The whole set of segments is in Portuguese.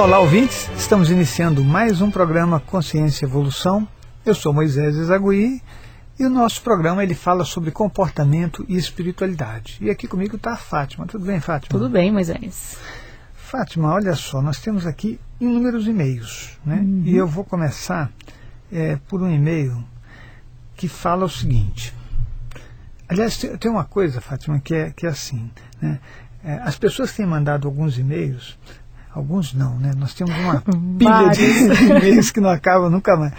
Olá, ouvintes. Estamos iniciando mais um programa Consciência e Evolução. Eu sou Moisés Ezagui e o nosso programa ele fala sobre comportamento e espiritualidade. E aqui comigo está a Fátima. Tudo bem, Fátima? Tudo bem, Moisés. Fátima, olha só, nós temos aqui inúmeros e-mails, né? Uhum. E eu vou começar é, por um e-mail que fala o seguinte. Aliás, tem uma coisa, Fátima, que é, que é assim, né? É, as pessoas têm mandado alguns e-mails Alguns não, né? Nós temos uma pilha de e-mails que não acaba nunca mais.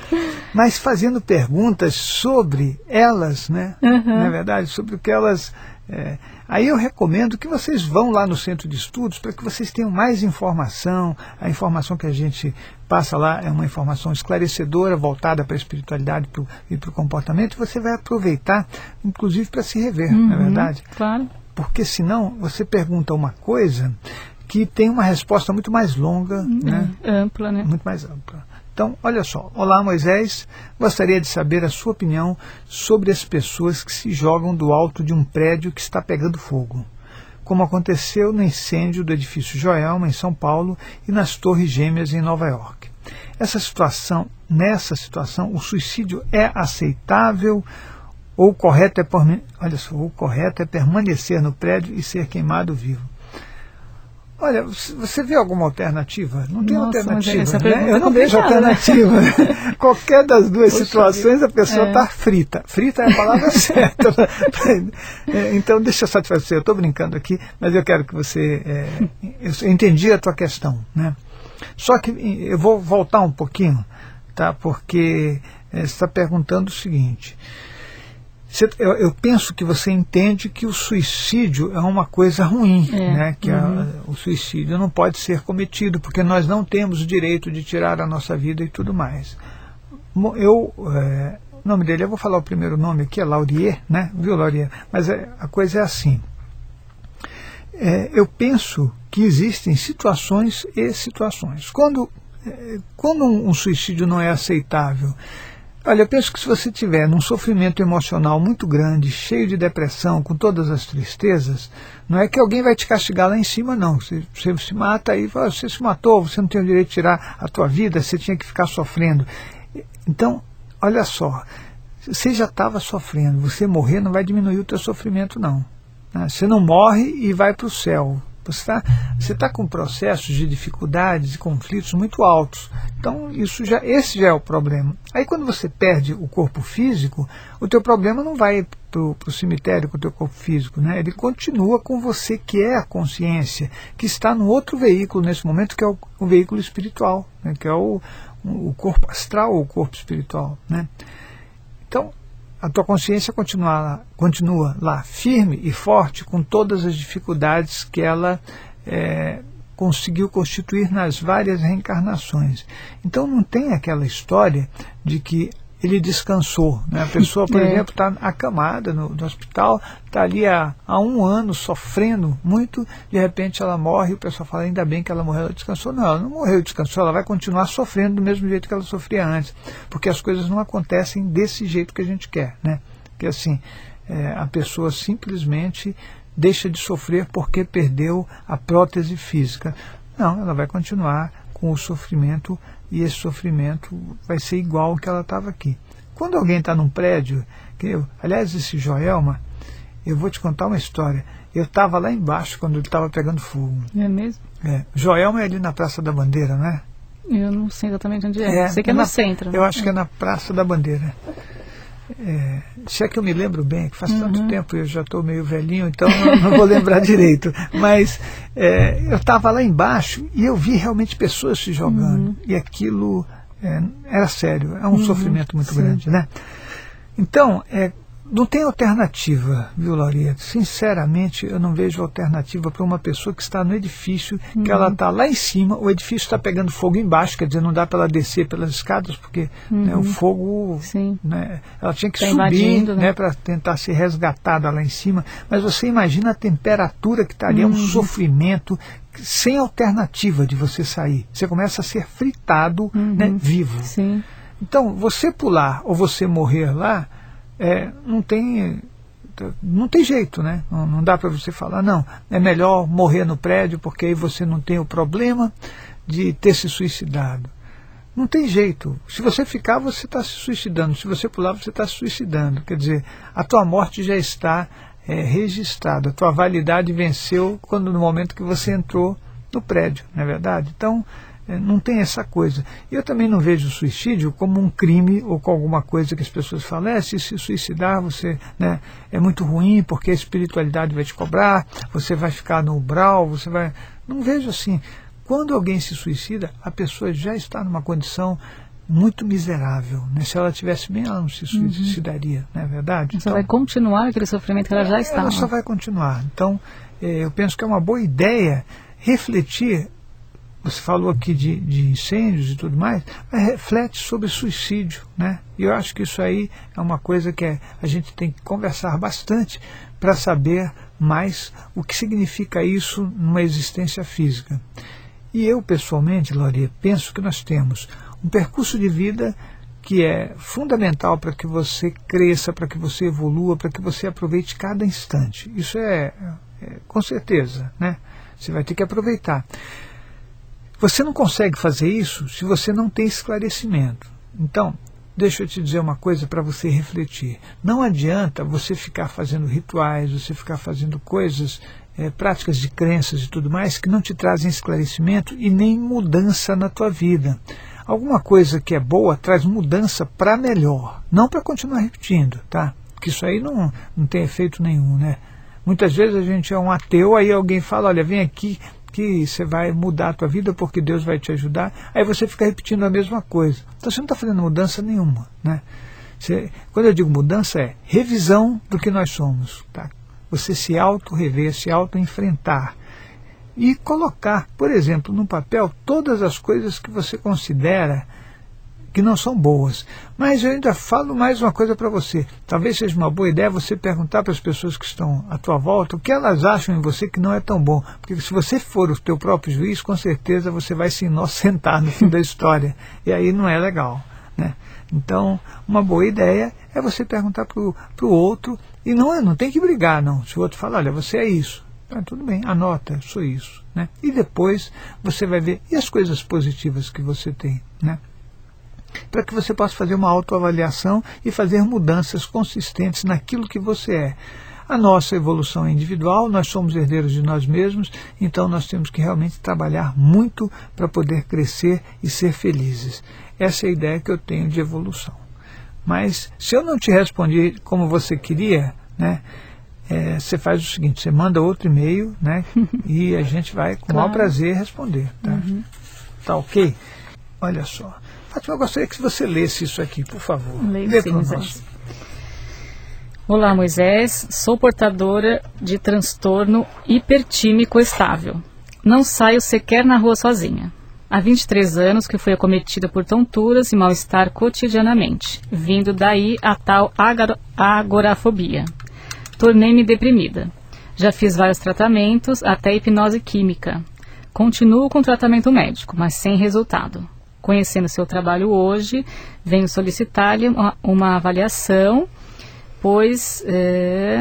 Mas fazendo perguntas sobre elas, né? Uhum. Na é verdade, sobre o que elas. É... Aí eu recomendo que vocês vão lá no centro de estudos para que vocês tenham mais informação. A informação que a gente passa lá é uma informação esclarecedora, voltada para a espiritualidade pro, e para o comportamento. Você vai aproveitar, inclusive, para se rever, uhum, não é uhum, verdade? Claro. Porque senão você pergunta uma coisa que tem uma resposta muito mais longa, hum, né? ampla, né? Muito mais ampla. Então, olha só. Olá, Moisés. Gostaria de saber a sua opinião sobre as pessoas que se jogam do alto de um prédio que está pegando fogo, como aconteceu no incêndio do edifício Joelma, em São Paulo, e nas Torres Gêmeas, em Nova York. Essa situação, nessa situação, o suicídio é aceitável ou correto é, olha só, o correto é permanecer no prédio e ser queimado vivo? Olha, você vê alguma alternativa? Não tem Nossa, alternativa. Né? Eu não vejo né? alternativa. Qualquer das duas Poxa situações vida. a pessoa está é. frita. Frita é a palavra certa. É, então, deixa eu satisfazer. Eu estou brincando aqui, mas eu quero que você. É, eu entendi a tua questão. Né? Só que eu vou voltar um pouquinho, tá? porque é, você está perguntando o seguinte. Eu, eu, penso que você entende que o suicídio é uma coisa ruim, é. né? que uhum. a, o suicídio não pode ser cometido, porque nós não temos o direito de tirar a nossa vida e tudo mais. Eu, é, o nome dele, eu vou falar o primeiro nome aqui, é Laurier, né? viu Laurier? Mas é, a coisa é assim. É, eu penso que existem situações e situações. Quando, é, quando um, um suicídio não é aceitável, Olha, eu penso que se você tiver num sofrimento emocional muito grande, cheio de depressão, com todas as tristezas, não é que alguém vai te castigar lá em cima, não. Você, você se mata aí, você se matou, você não tem o direito de tirar a tua vida, você tinha que ficar sofrendo. Então, olha só, você já estava sofrendo, você morrer não vai diminuir o teu sofrimento, não. Né? Você não morre e vai para o céu. Você está você tá com processos de dificuldades e conflitos muito altos. Então, isso já, esse já é o problema. Aí, quando você perde o corpo físico, o teu problema não vai para o cemitério com o teu corpo físico. Né? Ele continua com você, que é a consciência, que está no outro veículo nesse momento, que é o, o veículo espiritual, né? que é o, o corpo astral ou o corpo espiritual. Né? Então, a tua consciência continua, continua lá firme e forte com todas as dificuldades que ela é, conseguiu constituir nas várias reencarnações. Então não tem aquela história de que ele descansou. Né? A pessoa, por é. exemplo, está acamada no, no hospital, está ali há, há, um ano sofrendo muito, de repente ela morre e o pessoal fala, ainda bem que ela morreu, ela descansou. Não, ela não morreu e descansou, ela vai continuar sofrendo do mesmo jeito que ela sofria antes, porque as coisas não acontecem desse jeito que a gente quer. Né? Que assim, é, a pessoa simplesmente deixa de sofrer porque perdeu a prótese física. Não, ela vai continuar com o sofrimento e esse sofrimento vai ser igual ao que ela estava aqui. Quando alguém está num prédio, que eu, aliás, esse Joelma, eu vou te contar uma história. Eu estava lá embaixo quando ele estava pegando fogo. É mesmo? É. Joelma é ali na Praça da Bandeira, né? Eu não sei exatamente onde é. é sei que é, é no centro. Eu acho que é na Praça da Bandeira. É, se é que eu me lembro bem, que faz uhum. tanto tempo eu já estou meio velhinho, então não, não vou lembrar direito. Mas é, eu estava lá embaixo e eu vi realmente pessoas se jogando. Uhum. E aquilo é, era sério, é um uhum. sofrimento muito Sim. grande. Né? Então, é, não tem alternativa, viu, Laurieta? Sinceramente, eu não vejo alternativa para uma pessoa que está no edifício, uhum. que ela está lá em cima, o edifício está pegando fogo embaixo, quer dizer, não dá para ela descer pelas escadas, porque uhum. né, o fogo. Né, ela tinha que tá subir né? né para tentar ser resgatada lá em cima. Mas você imagina a temperatura que estaria, uhum. um sofrimento sem alternativa de você sair. Você começa a ser fritado né, uhum. vivo. Sim. Então, você pular ou você morrer lá é, não tem não tem jeito, né? Não, não dá para você falar, não, é melhor morrer no prédio porque aí você não tem o problema, de ter se suicidado. Não tem jeito. Se você ficar, você está se suicidando. Se você pular, você está se suicidando. Quer dizer, a tua morte já está é, registrada. A tua validade venceu quando no momento que você entrou no prédio, não é verdade? Então, não tem essa coisa. Eu também não vejo o suicídio como um crime ou com alguma coisa que as pessoas falam, é, se se suicidar você né, é muito ruim porque a espiritualidade vai te cobrar, você vai ficar no umbral, você vai. Não vejo assim. Quando alguém se suicida, a pessoa já está numa condição muito miserável. Né? Se ela tivesse bem, ela não se uhum. suicidaria, uhum. não é verdade? Então, vai continuar aquele sofrimento que ela já está. Ela só vai continuar. Então, é, eu penso que é uma boa ideia refletir você falou aqui de, de, incêndios e tudo mais, mas reflete sobre suicídio. Né? E eu acho que isso aí é uma coisa que é, a gente tem que conversar bastante para saber mais o que significa isso numa existência física. E eu, pessoalmente, Loria, penso que nós temos um percurso de vida que é fundamental para que você cresça, para que você evolua, para que você aproveite cada instante. Isso é, é com certeza, né? Você vai ter que aproveitar. Você não consegue fazer isso se você não tem esclarecimento. Então, deixa eu te dizer uma coisa para você refletir. Não adianta você ficar fazendo rituais, você ficar fazendo coisas, é, práticas de crenças e tudo mais, que não te trazem esclarecimento e nem mudança na tua vida. Alguma coisa que é boa traz mudança para melhor, não para continuar repetindo, tá? Porque isso aí não, não tem efeito nenhum, né? Muitas vezes a gente é um ateu, aí alguém fala, olha, vem aqui que você vai mudar a tua vida porque Deus vai te ajudar, aí você fica repetindo a mesma coisa. Então você não está fazendo mudança nenhuma. Né? Você, quando eu digo mudança é revisão do que nós somos. Tá? Você se auto-rever, se auto-enfrentar. E colocar, por exemplo, no papel todas as coisas que você considera que não são boas. Mas eu ainda falo mais uma coisa para você. Talvez seja uma boa ideia você perguntar para as pessoas que estão à tua volta o que elas acham em você que não é tão bom. Porque se você for o teu próprio juiz, com certeza você vai se inocentar no fim da história. E aí não é legal. Né? Então, uma boa ideia é você perguntar para o outro, e não, é, não tem que brigar, não. Se o outro falar, olha, você é isso. Ah, tudo bem, anota, sou isso. Né? E depois você vai ver, e as coisas positivas que você tem? Né? Para que você possa fazer uma autoavaliação e fazer mudanças consistentes naquilo que você é. A nossa evolução é individual, nós somos herdeiros de nós mesmos, então nós temos que realmente trabalhar muito para poder crescer e ser felizes. Essa é a ideia que eu tenho de evolução. Mas se eu não te respondi como você queria, né, é, você faz o seguinte, você manda outro e-mail, né, e a gente vai com claro. o maior prazer responder. Tá? Uhum. tá ok? Olha só. Fátima, eu gostaria que você lesse isso aqui, por favor. Leio Lê sim, Moisés. Olá, Moisés. Sou portadora de transtorno hipertímico estável. Não saio sequer na rua sozinha. Há 23 anos que fui acometida por tonturas e mal-estar cotidianamente, vindo daí a tal agorafobia. Tornei-me deprimida. Já fiz vários tratamentos, até hipnose química. Continuo com tratamento médico, mas sem resultado conhecendo seu trabalho hoje, venho solicitar-lhe uma, uma, avaliação, pois, é,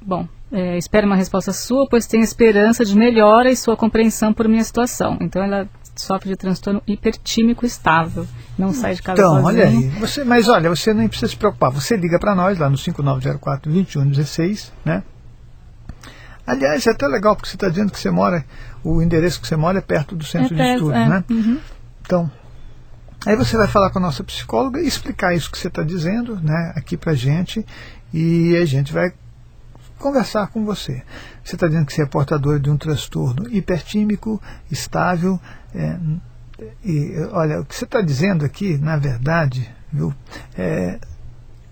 bom, é, espero uma resposta sua, pois tenho esperança de melhora e sua compreensão por minha situação. Então, ela sofre de transtorno hipertímico estável, não sai de casa então, sozinho. olha aí, você, mas olha, você nem precisa se preocupar, você liga para nós lá no 5904-2116, né? Aliás, é até legal, porque você está dizendo que você mora, o endereço que você mora é perto do centro é de estudos, é. né? Uhum. Então, aí você vai falar com a nossa psicóloga e explicar isso que você está dizendo né, aqui para gente e a gente vai conversar com você. Você está dizendo que você é portador de um transtorno hipertímico, estável. É, e, olha, o que você está dizendo aqui, na verdade, viu, é,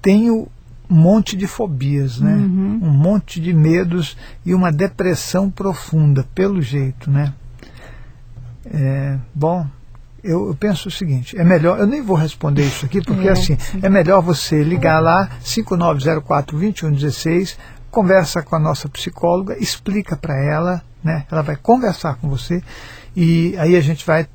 tenho um monte de fobias, né? Uhum. um monte de medos e uma depressão profunda, pelo jeito. Né? É, bom, eu, eu, penso o seguinte, é melhor, eu nem vou responder isso aqui, porque é, assim, sim. é melhor você ligar lá, 5904-2116, conversa com a nossa psicóloga, explica para ela, né, ela vai conversar com você, e aí a gente vai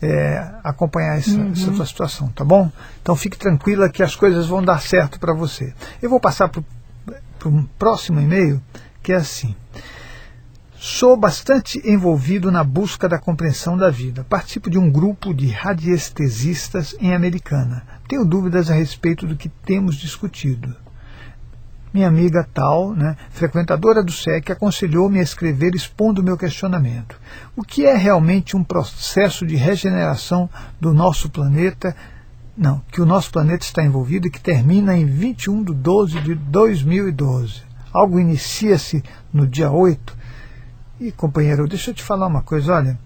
é, acompanhar essa, uhum. essa sua situação, tá bom? Então fique tranquila que as coisas vão dar certo para você. Eu vou passar para o próximo e-mail, que é assim. Sou bastante envolvido na busca da compreensão da vida. Participo de um grupo de radiestesistas em Americana. Tenho dúvidas a respeito do que temos discutido. Minha amiga tal, né, frequentadora do SEC, aconselhou-me a escrever expondo o meu questionamento. O que é realmente um processo de regeneração do nosso planeta? Não, que o nosso planeta está envolvido e que termina em 21 de 12 de 2012. Algo inicia-se no dia 8 e, companheiro, deixa eu te falar uma coisa, olha.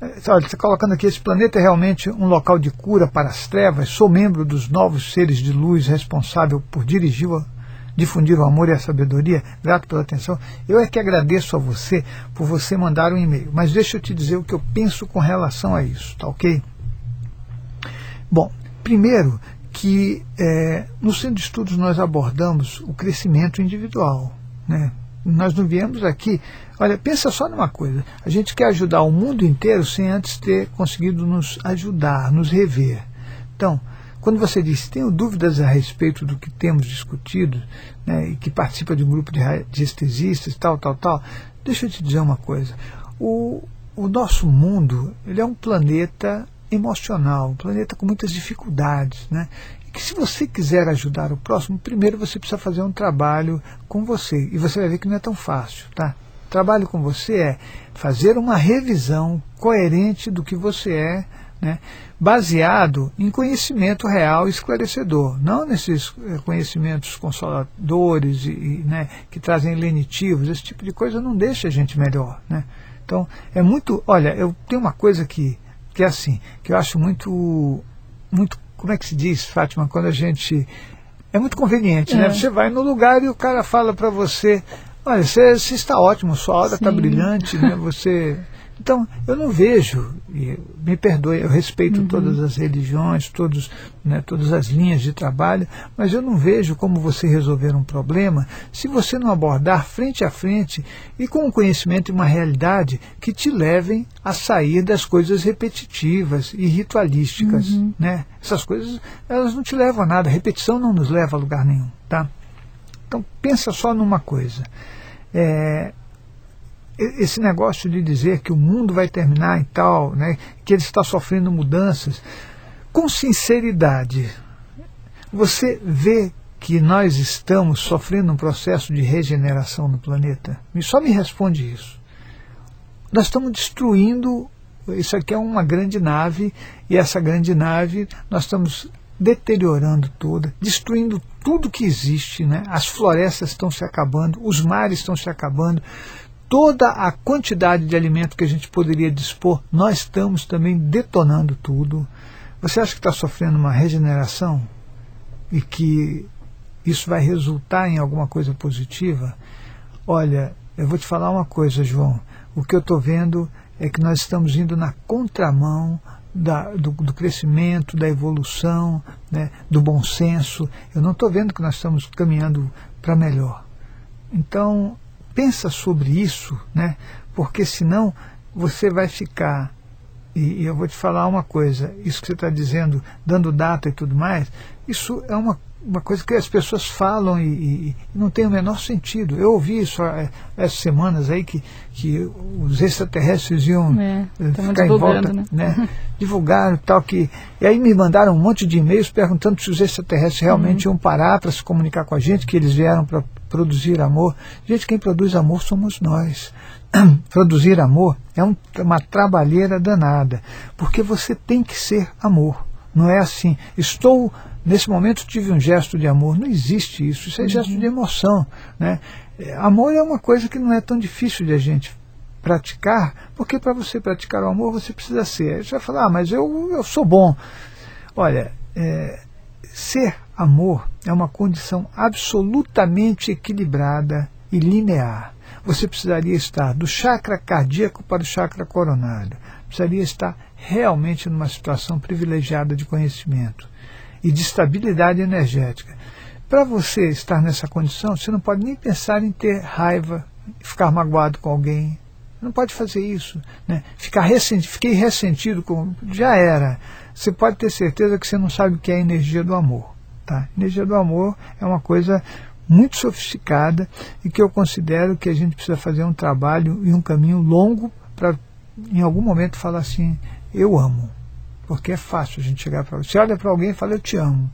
É, olha, você colocando aqui, esse planeta é realmente um local de cura para as trevas. Sou membro dos novos seres de luz responsável por dirigir, difundir o amor e a sabedoria. Grato pela atenção. Eu é que agradeço a você por você mandar um e-mail. Mas deixa eu te dizer o que eu penso com relação a isso, tá ok? Bom, primeiro que é, no Centro de Estudos nós abordamos o crescimento individual, né? Nós não viemos aqui. Olha, pensa só numa coisa: a gente quer ajudar o mundo inteiro sem antes ter conseguido nos ajudar, nos rever. Então, quando você diz tenho dúvidas a respeito do que temos discutido, né, e que participa de um grupo de radiestesistas, tal, tal, tal, deixa eu te dizer uma coisa. O, o nosso mundo ele é um planeta emocional, um planeta com muitas dificuldades. Né? Que se você quiser ajudar o próximo, primeiro você precisa fazer um trabalho com você. E você vai ver que não é tão fácil, tá? Trabalho com você é fazer uma revisão coerente do que você é, né, baseado em conhecimento real esclarecedor, não nesses eh, conhecimentos consoladores e, e né, que trazem lenitivos, esse tipo de coisa não deixa a gente melhor. Né? Então, é muito. Olha, eu tenho uma coisa que, que é assim, que eu acho muito, muito como é que se diz, Fátima, quando a gente. É muito conveniente, né? é. né? Você vai no lugar e o cara fala para você: olha, você, você, está ótimo, sua aura está brilhante, né? Você então, eu não vejo, me perdoe, eu respeito uhum. todas as religiões, todos, né, todas as linhas de trabalho, mas eu não vejo como você resolver um problema se você não abordar frente a frente e com um conhecimento e uma realidade que te levem a sair das coisas repetitivas e ritualísticas. Uhum. Né? Essas coisas elas não te levam a nada, a repetição não nos leva a lugar nenhum. Tá? Então, pensa só numa coisa. É, esse negócio de dizer que o mundo vai terminar e tal, né, que ele está sofrendo mudanças, com sinceridade, você vê que nós estamos sofrendo um processo de regeneração no planeta? Só me responde isso. Nós estamos destruindo. Isso aqui é uma grande nave, e essa grande nave nós estamos deteriorando toda, destruindo tudo que existe. Né? As florestas estão se acabando, os mares estão se acabando, toda a quantidade de alimento que a gente poderia dispor, nós estamos também detonando tudo. Você acha que está sofrendo uma regeneração e que isso vai resultar em alguma coisa positiva? Olha, eu vou te falar uma coisa, João. O que eu estou vendo é que nós estamos indo na contramão da, do, do, crescimento, da evolução, né, do bom senso. Eu não estou vendo que nós estamos caminhando para melhor. Então, pensa sobre isso, né? porque senão você vai ficar. E, e eu vou te falar uma coisa: isso que você está dizendo, dando data e tudo mais, isso é uma uma coisa que as pessoas falam e, e, não tem o menor sentido. Eu ouvi isso há, essas semanas aí que, que os extraterrestres iam é, eh, ficar em volta, né? né? divulgaram tal que e aí me mandaram um monte de e-mails perguntando se os extraterrestres realmente uhum. iam parar para se comunicar com a gente, que eles vieram para produzir amor. Gente, quem produz amor somos nós. produzir amor é um, uma trabalheira danada, porque você tem que ser amor. Não é assim, estou, nesse momento tive um gesto de amor. Não existe isso, isso é uhum. gesto de emoção. Né? É, amor é uma coisa que não é tão difícil de a gente praticar, porque para você praticar o amor você precisa ser. Você vai falar, ah, mas eu, eu sou bom. Olha, é, ser amor é uma condição absolutamente equilibrada e linear. Você precisaria estar do chakra cardíaco para o chakra coronário. Precisaria estar realmente numa situação privilegiada de conhecimento e de estabilidade energética. Para você estar nessa condição, você não pode nem pensar em ter raiva, ficar magoado com alguém. Não pode fazer isso. Né? Ficar ressentido, fiquei ressentido com. Já era. Você pode ter certeza que você não sabe o que é a energia do amor. Tá? Energia do amor é uma coisa muito sofisticada e que eu considero que a gente precisa fazer um trabalho e um caminho longo para, em algum momento, falar assim: eu amo. Porque é fácil a gente chegar para. Você olha para alguém e fala: eu te amo.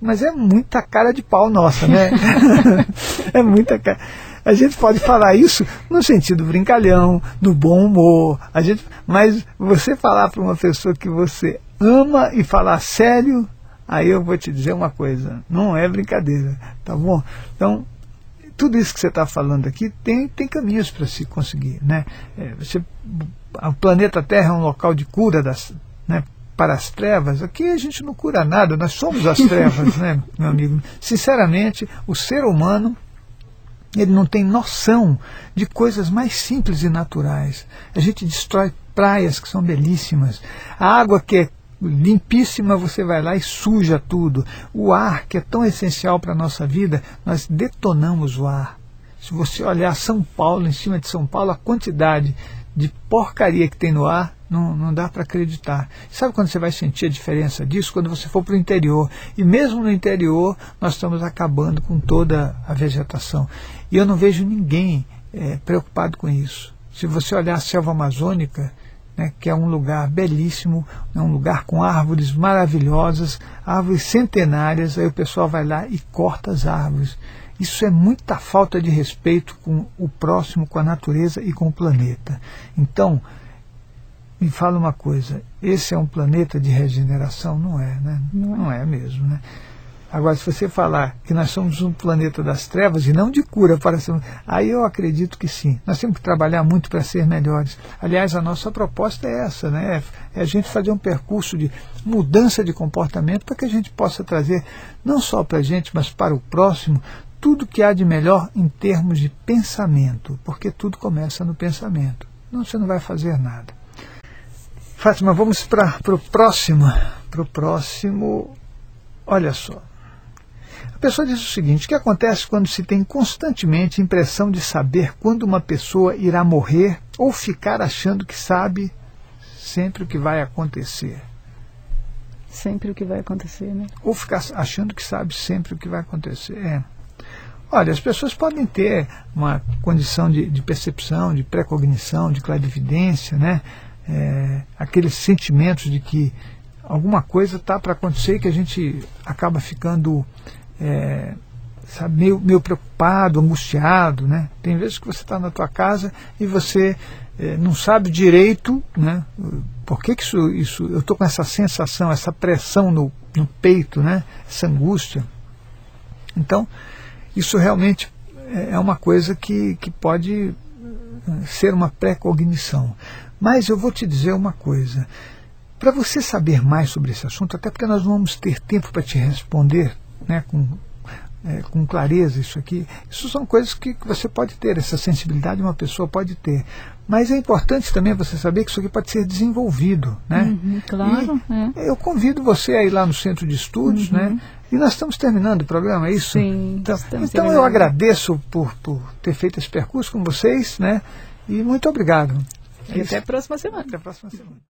Mas é muita cara de pau nossa, né? é muita cara. A gente pode falar isso no sentido brincalhão, no bom humor. A gente, mas você falar para uma pessoa que você ama e falar sério, aí eu vou te dizer uma coisa, não é brincadeira, tá bom? Então, tudo isso que você está falando aqui tem, tem caminhos para se conseguir. Né? É, você, o planeta Terra é um local de cura das, né, para as trevas. Aqui a gente não cura nada, nós somos as trevas, né, meu amigo? Sinceramente, o ser humano ele não tem noção de coisas mais simples e naturais. A gente destrói praias que são belíssimas, a água que é limpíssima, você vai lá e suja tudo. O ar, que é tão essencial para a nossa vida, nós detonamos o ar. Se você olhar São Paulo, em cima de São Paulo, a quantidade de porcaria que tem no ar, não, não dá para acreditar. Sabe quando você vai sentir a diferença disso? Quando você for para o interior. E mesmo no interior, nós estamos acabando com toda a vegetação. E eu não vejo ninguém é, preocupado com isso. Se você olhar a selva amazônica, né, que é um lugar belíssimo, é um lugar com árvores maravilhosas, árvores centenárias, aí o pessoal vai lá e corta as árvores. Isso é muita falta de respeito com o próximo, com a natureza e com o planeta. Então, me fala uma coisa, esse é um planeta de regeneração? Não é, né? Não, é mesmo, né? Agora, se você falar que nós somos um planeta das trevas e não de cura para ser. Aí eu acredito que sim. Nós temos que trabalhar muito para ser melhores. Aliás, a nossa proposta é essa, né? É a gente fazer um percurso de mudança de comportamento para que a gente possa trazer, não só para a gente, mas para o próximo, tudo que há de melhor em termos de pensamento. Porque tudo começa no pensamento. Não, você não vai fazer nada. Fátima, vamos para o próximo. Para o próximo. Olha só. A pessoa diz o seguinte: o que acontece quando se tem constantemente impressão de saber quando uma pessoa irá morrer ou ficar achando que sabe sempre o que vai acontecer? Sempre o que vai acontecer, né? Ou ficar achando que sabe sempre o que vai acontecer. É. Olha, as pessoas podem ter uma condição de, de percepção, de precognição, de clarividência, né? É, aqueles sentimentos de que alguma coisa está para acontecer que a gente acaba ficando é, sabe, meio, meio preocupado, angustiado. Né? Tem vezes que você está na tua casa e você é, não sabe direito né, por que, que isso, isso. Eu estou com essa sensação, essa pressão no, no peito, né, essa angústia. Então, isso realmente é, é uma coisa que, que pode ser uma pré-cognição. Mas eu vou te dizer uma coisa. Para você saber mais sobre esse assunto, até porque nós vamos ter tempo para te responder né, com, é, com clareza isso aqui, isso são coisas que, que você pode ter, essa sensibilidade uma pessoa pode ter. Mas é importante também você saber que isso aqui pode ser desenvolvido. Né? Uhum, claro. É. Eu convido você a ir lá no centro de estudos, né? uhum. né? E nós estamos terminando o programa, é isso? Sim. Então, então eu agradeço por, por ter feito esse percurso com vocês, né? E muito obrigado. E até a próxima semana. Até a próxima semana.